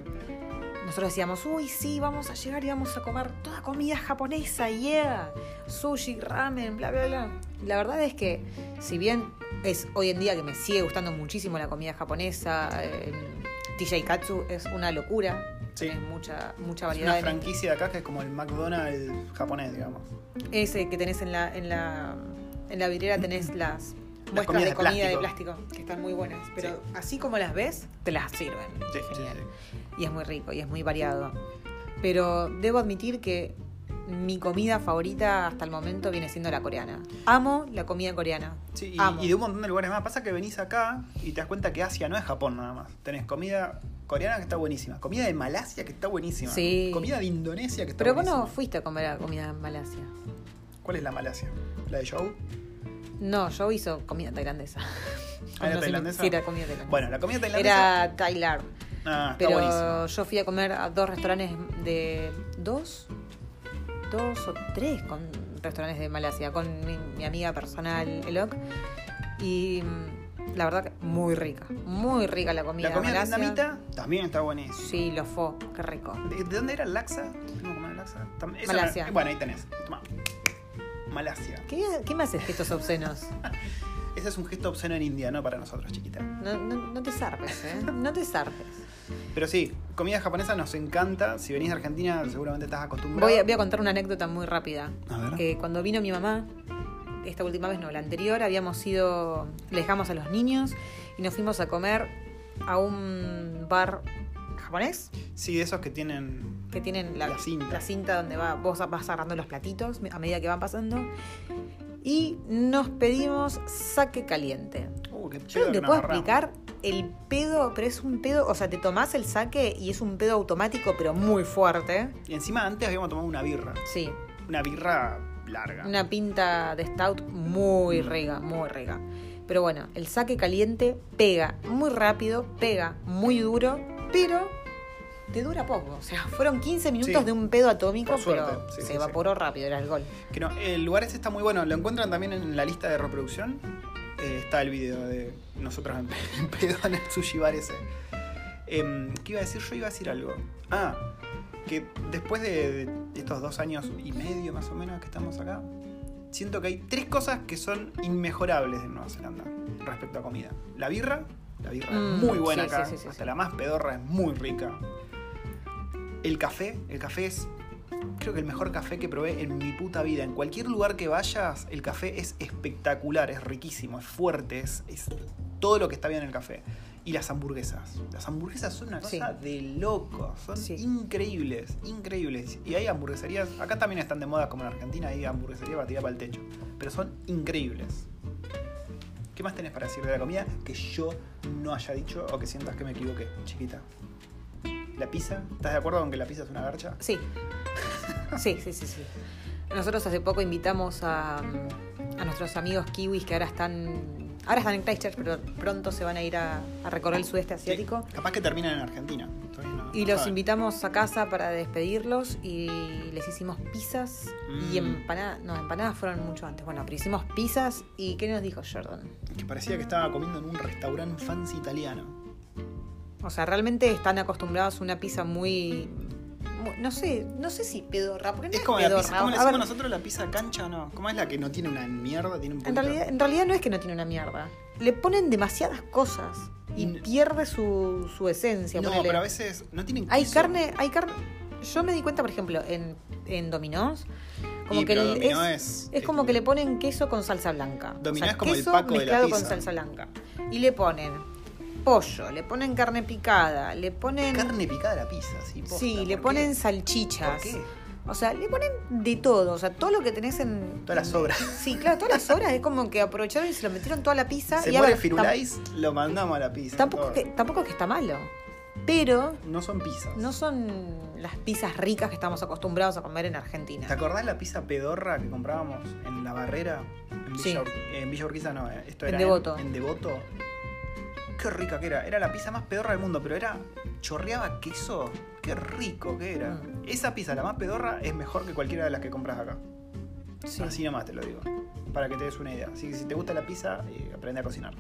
nosotros decíamos, uy, sí, vamos a llegar y vamos a comer toda comida japonesa, yeah, sushi, ramen, bla, bla, bla. La verdad es que, si bien es hoy en día que me sigue gustando muchísimo la comida japonesa, eh, TJ Katsu es una locura, Sí. mucha, mucha Es variedad una franquicia de acá que es como el McDonald's japonés, digamos. ese que tenés en la, en la, en la vidriera tenés las muestras de comida de plástico. plástico, que están muy buenas. Pero Sí. así como las ves, te las sirven. Sí, Genial. Y es muy rico y es muy variado. Pero debo admitir que mi comida favorita hasta el momento viene siendo la coreana. Amo la comida coreana. Sí, y, Amo. y de un montón de lugares más. Pasa que venís acá y te das cuenta que Asia no es Japón nada más. Tenés comida coreana que está buenísima, comida de Malasia que está buenísima, Sí. comida de Indonesia que está Pero vos buenísima. no fuiste a comer a comida en Malasia. ¿Cuál es la Malasia? ¿La de Joe? No, yo hizo comida tailandesa. Ah, ¿era No sé, tailandesa? Sí, era comida tailandesa. Bueno, la comida tailandesa. Era Thailand. Ah. Pero yo fui a comer a dos restaurantes de. ¿Dos? Dos o tres con restaurantes de Malasia, con mi, mi amiga personal, Elok. Y mm, la verdad que muy rica. Muy rica la comida. La comida Malasia. vietnamita también está buenísima. Sí, lo fue. Qué rico. ¿De, de dónde era el laxa? ¿Fuimos a comer laxa? Malasia. no- bueno, ahí tenés. Toma. Malasia. ¿Qué, qué me haces gestos obscenos? [laughs] Ese es un gesto obsceno en India, no para nosotros, chiquita. No, no, no te zarpes, ¿eh? No te zarpes. Pero sí, comida japonesa nos encanta. Si venís de Argentina, seguramente estás acostumbrado. Voy a, voy a contar una anécdota muy rápida. A ver. Que cuando vino mi mamá, esta última vez no, la anterior, habíamos ido, le dejamos a los niños y nos fuimos a comer a un bar japonés Sí, de esos que tienen. que tienen la, La cinta. la cinta donde va, vos vas agarrando los platitos a medida que van pasando. Y nos pedimos saque caliente. Uh, qué Yo no te puedo explicar el pedo, pero es un pedo, o sea, te tomás el saque y es un pedo automático, pero muy fuerte. Y encima antes habíamos tomado una birra. Sí, Una birra larga. una pinta de stout muy rica, muy rica. Pero bueno, el saque caliente pega muy rápido, pega muy duro, pero te dura poco. O sea, fueron 15 minutos Sí. de un pedo atómico, suerte, pero sí, se sí, evaporó rápido el alcohol. Que no, el lugar ese está muy bueno. Lo encuentran también en la lista de reproducción. Eh, está el video de nosotros en, [laughs] en pedo en el sushi bar ese. Em, ¿Qué iba a decir? Yo iba a decir algo. Ah, que después de, de estos dos años y medio más o menos que estamos acá, siento que hay tres cosas que son inmejorables de Nueva Zelanda respecto a comida. La birra, la birra Mm, es muy buena sí, acá, sí, sí, hasta la más pedorra es muy rica. El café, el café es creo que el mejor café que probé en mi puta vida. En cualquier lugar que vayas, el café es espectacular, es riquísimo, es fuerte, es, es todo lo que está bien en el café. Y las hamburguesas. Las hamburguesas son una cosa Sí. de locos, son Sí. increíbles, increíbles. Y hay hamburgueserías, acá también están de moda como en Argentina, hay hamburgueserías para tirar para el techo. Pero son increíbles. ¿Qué más tenés para decir de la comida que yo no haya dicho o que sientas que me equivoqué, chiquita? ¿La pizza? ¿Estás de acuerdo con que la pizza es una garcha? Sí. [laughs] Sí, sí, sí, sí. Nosotros hace poco invitamos a, a nuestros amigos kiwis que ahora están. Ahora están en Christchurch, pero pronto se van a ir a, a recorrer el sudeste asiático. Sí, capaz que terminan en Argentina. no- Y no los saben. invitamos a casa para despedirlos y les hicimos pizzas y Mm. empanadas. No, empanadas fueron mucho antes. Bueno, pero hicimos pizzas y ¿qué nos dijo Jordan? Que parecía que estaba comiendo en un restaurante fancy italiano. O sea, realmente están acostumbrados a una pizza muy. muy- no sé, no sé si pedorra, porque no Es es, como la pedorra. pizza, ¿cómo le decimos nosotros la pizza cancha o no? ¿Cómo es la que no tiene una mierda? Tiene un en, realidad, en realidad no es que no tiene una mierda. Le ponen demasiadas cosas y pierde su, su esencia. No, ponele. pero a veces no tienen Hay queso. carne, hay carne. Yo me di cuenta, por ejemplo, en, en Dominós, como Y, que el- es, es- es como que le ponen queso con salsa blanca. Dominó O sea, es como el queso Paco de la mezclado con pizza. salsa blanca. Y le ponen pollo, le ponen carne picada, le ponen. Carne picada a la pizza, sí. posta, sí, le ¿por ponen qué? salchichas. ¿Por qué? O sea, le ponen de todo. O sea, todo lo que tenés en. Todas las sobras. Sí, claro, todas las sobras. Es como que aprovecharon y se lo metieron toda la pizza. Se y muere Firulais, lo mandamos a la pizza. tampoco, todo. que, tampoco es que está malo. Pero No son pizzas. no son las pizzas ricas que estamos acostumbrados a comer en Argentina. ¿Te acordás la pizza pedorra que comprábamos en la barrera? En Sí. Villa, Ur- en Villa Urquiza no, eh, esto En era Devoto. En, Devoto. Qué rica que era. Era la pizza más pedorra del mundo, pero era. chorreaba queso. Qué rico que era. Mm. Esa pizza, la más pedorra, es mejor que cualquiera de las que compras acá. Sí. Así nomás te lo digo. Para que te des una idea. Así que si te gusta la pizza, eh, aprende a cocinar.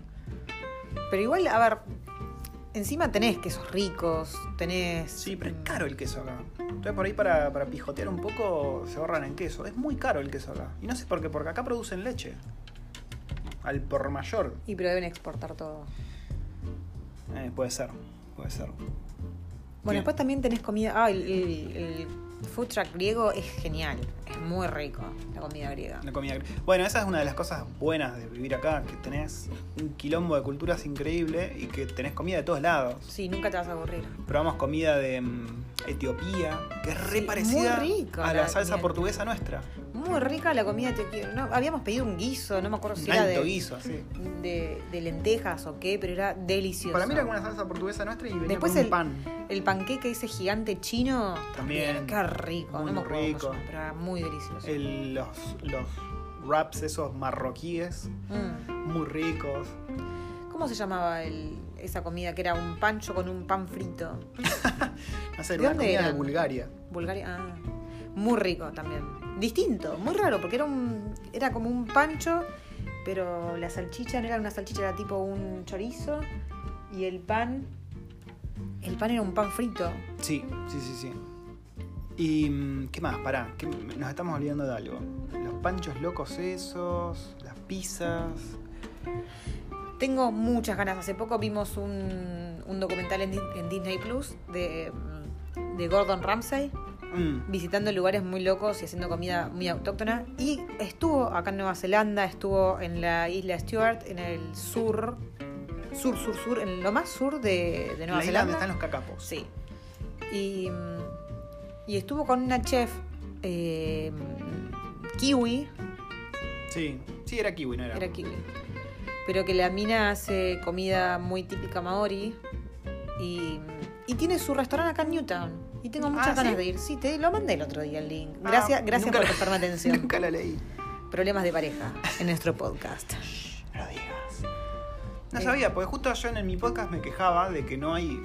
Pero igual, a ver, encima tenés quesos ricos, tenés. Sí, pero es caro el queso acá. Entonces por ahí para, para pijotear un poco se ahorran en queso. Es muy caro el queso acá. Y no sé por qué, porque acá producen leche. Al por mayor. Y pero deben exportar todo. Eh, puede ser, puede ser. Bueno, Sí. después también tenés comida. Ah, el, el- el food truck griego es genial. Es muy rico la comida griega. La comida gr- Bueno, esa es una de las cosas buenas de vivir acá, que tenés un quilombo de culturas increíble y que tenés comida de todos lados. Sí, nunca te vas a aburrir. Probamos comida de mm, Etiopía, que es re Sí, parecida muy rica a la la salsa comida. portuguesa nuestra. Muy rica la comida. Quiero. No, habíamos pedido un guiso, no me acuerdo si era alto de, guiso, así. de, de lentejas o qué, pero era delicioso. Para mí era como una salsa portuguesa nuestra y venía Después con un el- pan. El panqueque ese gigante chino. También. Qué rico. Muy no me acuerdo cómo rico. se llama, pero era muy delicioso. El- los, los wraps esos marroquíes, Mm. muy ricos. ¿Cómo se llamaba el- esa comida que era un pancho con un pan frito? [laughs] No sé, ¿De era una dónde comida de? Bulgaria. Bulgaria. Ah, muy rico también. Distinto, muy raro, porque era un era como un pancho, pero la salchicha no era una salchicha, era tipo un chorizo y el pan el pan era un pan frito. Sí, sí, sí, sí. ¿Y mm, qué más? Pará, que nos estamos olvidando de algo. Los panchos locos esos, las pizzas. Tengo muchas ganas. Hace poco vimos un, un documental en, en Disney Plus de, de Gordon Ramsay Mm, visitando lugares muy locos y haciendo comida muy autóctona. Y estuvo acá en Nueva Zelanda, estuvo en la isla Stewart, en el sur, sur, sur, sur, en lo más sur de, de Nueva la isla donde Zelanda. están los cacapos. Sí. Y, y estuvo con una chef eh, kiwi, Sí, sí, era kiwi, no era. era kiwi. pero que la mina hace comida muy típica maori y, y tiene su restaurante acá en Newtown. Y tengo muchas Ah, ganas ¿sí? de ir. Sí, te lo mandé el otro día el link. Ah, Gracias, gracias por prestarme [laughs] atención. Nunca la leí. Problemas de pareja en nuestro podcast. No Eh. sabía, porque justo yo en mi podcast me quejaba de que no hay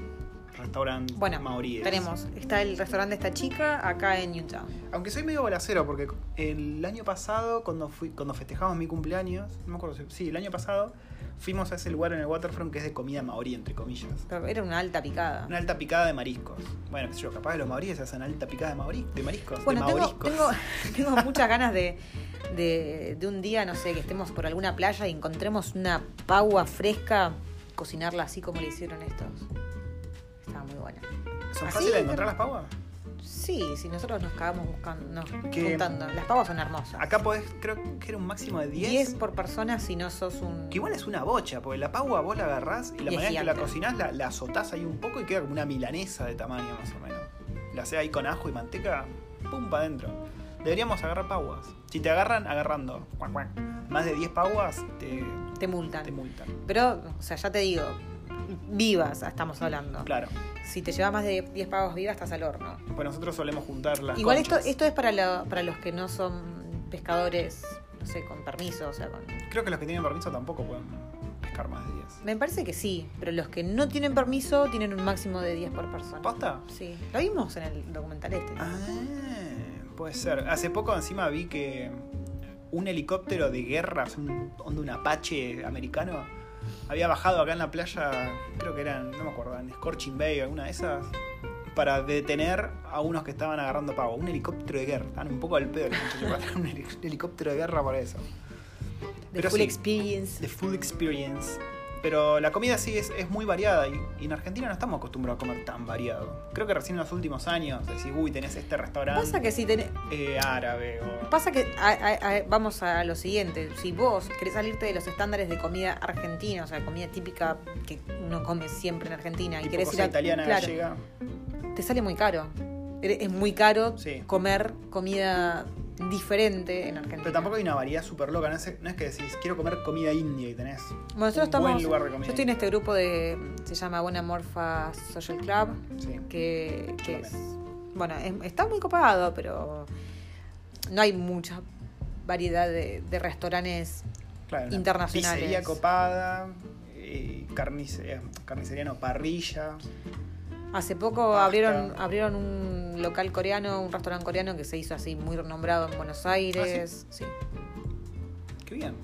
restaurantes Bueno, maoríes. tenemos. Está el restaurante de esta chica acá en Newtown. Aunque soy medio bolacero, porque el año pasado, cuando fui cuando festejamos mi cumpleaños, no me acuerdo si. Sí, el año pasado, fuimos a ese lugar en el Waterfront que es de comida maorí, entre comillas. Pero era una alta picada. Una alta picada de mariscos. Bueno, qué sé yo, capaz de los maoríes hacen alta picada de, maorí, de mariscos. Bueno, de tengo, [laughs] tengo muchas ganas de, de, de un día, no sé, que estemos por alguna playa y encontremos una pagua fresca, cocinarla así como le hicieron estos. Estaba muy buena. ¿Son fáciles de encontrar las pavas? Sí, si nosotros nos cagamos buscando, no, Que- juntando. Las pavas son hermosas. Acá podés, creo que era un máximo de 10. 10 por persona si no sos un... Que igual es una bocha, porque la pagua vos la agarrás y la Y manera en que la cocinás la, la azotás ahí un poco y queda como una milanesa de tamaño más o menos. La hacés ahí con ajo y manteca, pum, para adentro. Deberíamos agarrar paguas. Si te agarran, agarrando. Más de 10 paguas te, Te multan. te multan. Pero, o sea, ya te digo, vivas estamos hablando. Claro. Si te llevas más de 10 pavos vivas, estás al horno. Pues nosotros solemos juntar las Igual esto, esto es para, lo- para los que no son pescadores, no sé, con permiso, o sea, con... Creo que los que tienen permiso tampoco pueden pescar más de 10. Me parece que sí, pero los que no tienen permiso tienen un máximo de 10 por persona. ¿Posta? Sí, lo vimos en el documental este. Ah, puede ser. Hace poco encima vi que un helicóptero de guerra, un, un Apache americano, había bajado acá en la playa, creo que eran, no me acuerdo, en Scorching Bay o alguna de esas, para detener a unos que estaban agarrando pavo. Un helicóptero de guerra. Estaban un poco al pedo los muchachos [laughs] un heli- helicóptero de guerra para eso. The pero Full sí. Experience. The full experience. Pero la comida sí es, es muy variada y, y en Argentina no estamos acostumbrados a comer tan variado. Creo que recién en los últimos años decís, uy, tenés este restaurante Pasa que si tenés... eh, árabe o... Pasa que a- a- a- vamos a lo siguiente, si vos querés salirte de los estándares de comida argentina, o sea, comida típica que uno come siempre en Argentina y tipo querés ir a italiana claro, te sale muy caro. Es muy caro Sí. comer comida diferente en Argentina. Pero tampoco hay una variedad súper loca. No es, no es que decís, quiero comer comida india y tenés Bueno, nosotros un estamos. buen lugar de comida. Yo estoy en este grupo de. Se llama Buena Morfa Social Club. Sí. Que, que es. Bueno, es- está muy copado, pero. No hay mucha variedad de, de restaurantes. Claro, internacionales. Pizzería copada, eh, carnicería, carnicería no, parrilla. Hace poco abrieron abrieron un local coreano, un restaurante coreano que se hizo así muy renombrado en Buenos Aires. sí? Qué bien.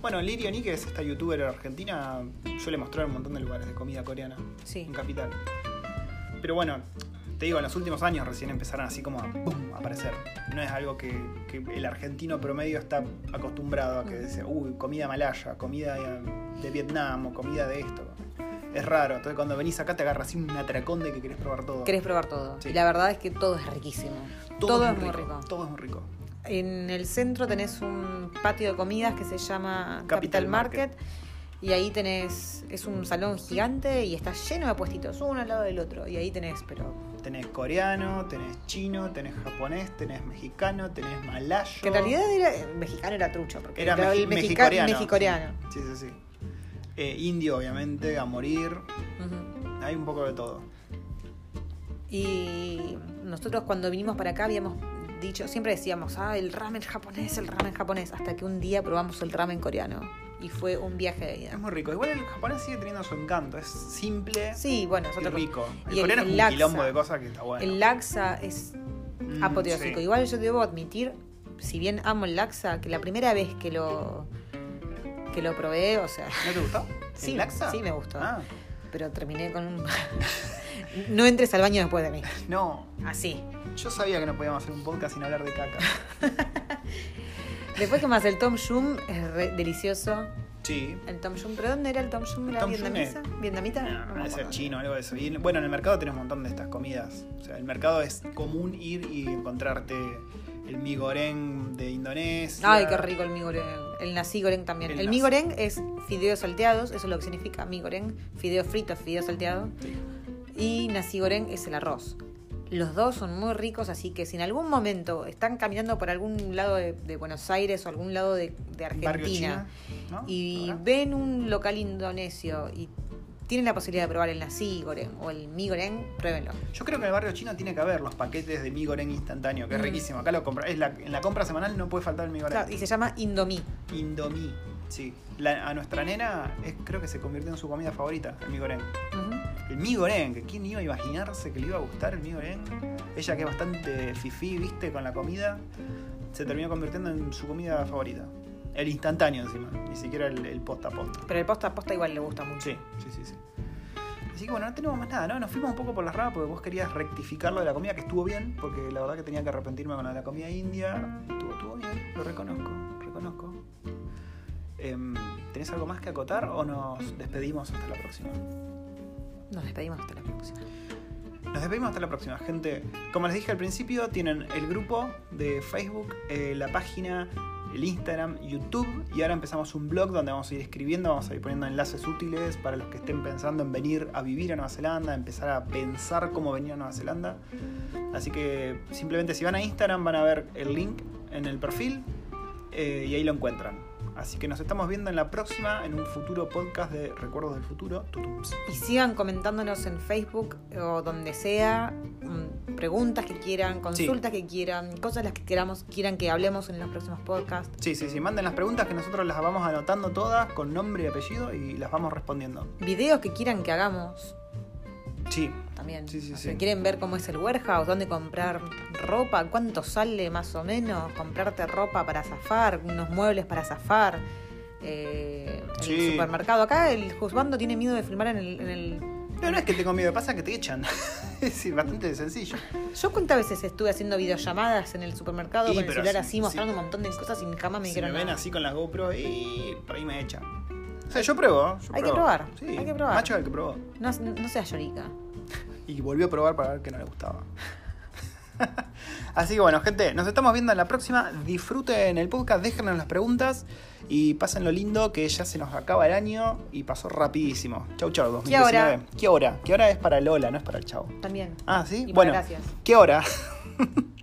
Bueno, Lirio Ni, que es esta youtuber argentina, suele mostrar un montón de lugares de comida coreana Sí. en Capital. Pero bueno, te digo, en los últimos años recién empezaron así como a, aparecer. No es algo que, que el argentino promedio está acostumbrado a que dice, uy, comida malaya, comida de Vietnam o comida de esto. Es raro. Entonces cuando venís acá te agarras así un atracón de que querés probar todo. Querés probar todo. Sí. Y la verdad es que todo es riquísimo. Todo, es muy rico. Todo es muy rico. En el centro tenés un patio de comidas que se llama Capital Capital, Market. Y ahí tenés, es un salón gigante y está lleno de puestitos, uno al lado del otro. Y ahí tenés, pero Tenés coreano, tenés chino, tenés japonés, tenés mexicano, tenés malayo. que en realidad era, mexicano era trucho, porque Era mexi- el mexicoreano. mexicoreano. Sí, sí, sí. Eh, indio, obviamente, a morir. Hay un poco de todo. Y nosotros cuando vinimos para acá habíamos dicho, siempre decíamos, ah, el ramen japonés, el ramen japonés, hasta que un día probamos el ramen coreano. Y fue un viaje de Es vida. muy rico. Igual el japonés sigue teniendo su encanto. Es simple Sí, bueno, es y otra cosa. rico. El Y coreano el es un laksa. quilombo de cosas que está bueno. El laksa es Mm, apoteósico. sí. Igual yo debo admitir, si bien amo el laksa, que la primera vez que lo que lo probé, o sea, [laughs] ¿No te gustó? Sí, ¿El laksa? sí me gustó. Ah, pero terminé con un [laughs] No entres al baño después de mí. no. Así. Yo sabía que no podíamos hacer un podcast sin hablar de caca. [laughs] Después que más el Tom Yum es re- delicioso. Sí. El Tom Yum, ¿pero dónde era el Tom Yum? ¿Era Tom Yum vietnamita? ¿Vietnamita? No, ser chino, algo de eso. Y, bueno, en el mercado tenés un montón de estas comidas. O sea, el mercado es común ir y encontrarte el mi goreng de Indonesia. Ay, qué rico el mi goreng. El nasi goreng también. El El, nasi. mi goreng es fideos salteados, eso es lo que significa mi goreng. Fideo frito, fideo salteado. Sí. Y nasi goreng es el arroz. Los dos son muy ricos, así que si en algún momento están caminando por algún lado de, de Buenos Aires o algún lado de, de Argentina China, ¿no? y Ahora. ven un local indonesio y tienen la posibilidad de probar el nasi goreng o el mi goreng, pruébenlo. Yo creo que en el barrio chino tiene que haber los paquetes de mi goreng instantáneo, que es Mm. riquísimo. Acá lo compra, es la, en la compra semanal no puede faltar el mi goreng. Claro, y se llama Indomie. Indomie, sí. La- a nuestra nena es- creo que se convirtió en su comida favorita, el mi goreng. El mi goreng, que quién iba a imaginarse que le iba a gustar el mi goreng. Ella que es bastante fifí, viste, con la comida, se terminó convirtiendo en su comida favorita. El instantáneo encima, ni siquiera el, el posta a posta. Pero el posta a posta igual le gusta mucho. Sí, sí, sí, sí. Así que bueno, no tenemos más nada, ¿no? Nos fuimos un poco por las ramas porque vos querías rectificar lo de la comida, que estuvo bien, porque la verdad que tenía que arrepentirme con de la comida india. Estuvo, estuvo bien, lo reconozco, reconozco. Em, ¿Tenés algo más que acotar o nos despedimos hasta la próxima? Nos despedimos hasta la próxima. Nos despedimos hasta la próxima, gente. Como les dije al principio, tienen el grupo de Facebook, eh, la página, el Instagram, YouTube y ahora empezamos un blog donde vamos a ir escribiendo, vamos a ir poniendo enlaces útiles para los que estén pensando en venir a vivir a Nueva Zelanda, empezar a pensar cómo venir a Nueva Zelanda. Así que simplemente si van a Instagram van a ver el link en el perfil eh, y ahí lo encuentran. Así que nos estamos viendo en la próxima, en un futuro podcast de Recuerdos del Futuro. Tutums. Y sigan comentándonos en Facebook o donde sea, mm, preguntas que quieran, consultas que quieran, cosas las que queramos, quieran que hablemos en los próximos podcasts. Sí, sí, sí, manden las preguntas que nosotros las vamos anotando todas con nombre y apellido y las vamos respondiendo. Videos que quieran que hagamos Sí, también. Sí, sí, O sea, sí. ¿Quieren ver cómo es el warehouse? ¿Dónde comprar ropa? ¿Cuánto sale más o menos comprarte ropa para zafar? ¿Unos muebles para zafar? Eh, el supermercado. Acá el juzgando tiene miedo de filmar en el, en el no, no es que tengo miedo, pasa que te echan. [laughs] es bastante sencillo. Yo cuántas veces estuve haciendo videollamadas en el supermercado Sí, con el celular sí, así sí. mostrando un montón de cosas y jamás me si dijeron me ven nada. así con la GoPro y por ahí me echan. O sea, yo pruebo. yo Hay que probar, Sí, hay que probar. Macho el que probó. No, no seas llorica. Y volvió a probar para ver que no le gustaba. [laughs] Así que bueno, gente, nos estamos viendo en la próxima. Disfruten el podcast, déjenos las preguntas y pasen lo lindo que ya se nos acaba el año y pasó rapidísimo. Chau, chau, 2019. ¿Qué hora? ¿Qué hora? ¿Qué hora es para Lola? No es para el chavo. También. Ah, sí. Y bueno, gracias. ¿qué hora? [laughs]